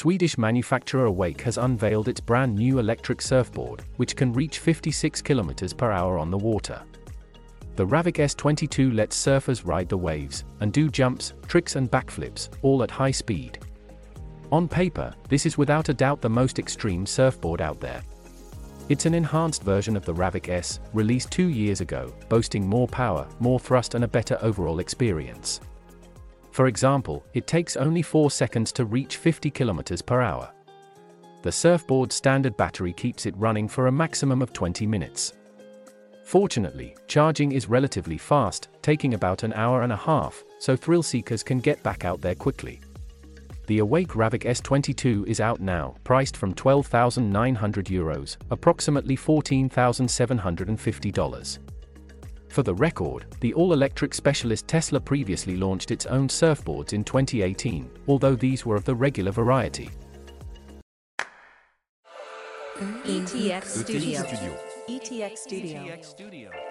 Swedish manufacturer Awake has unveiled its brand new electric surfboard, which can reach 56 km per hour on the water. The Rävik S22 lets surfers ride the waves and do jumps, tricks, and backflips, all at high speed. On paper, this is without a doubt the most extreme surfboard out there. It's an enhanced version of the Rävik S, released two years ago, boasting more power, more thrust, and a better overall experience. For example, it takes only 4 seconds to reach 50 km per hour. The surfboard's standard battery keeps it running for a maximum of 20 minutes. Fortunately, charging is relatively fast, taking about an hour and a half, so thrill seekers can get back out there quickly. The Awake Rävik S22 is out now, priced from 12,900 euros, approximately $14,750. For the record, the all-electric specialist Tesla previously launched its own surfboards in 2018, although these were of the regular variety. ETX Studio. Studio. ETX Studio. ETX Studio.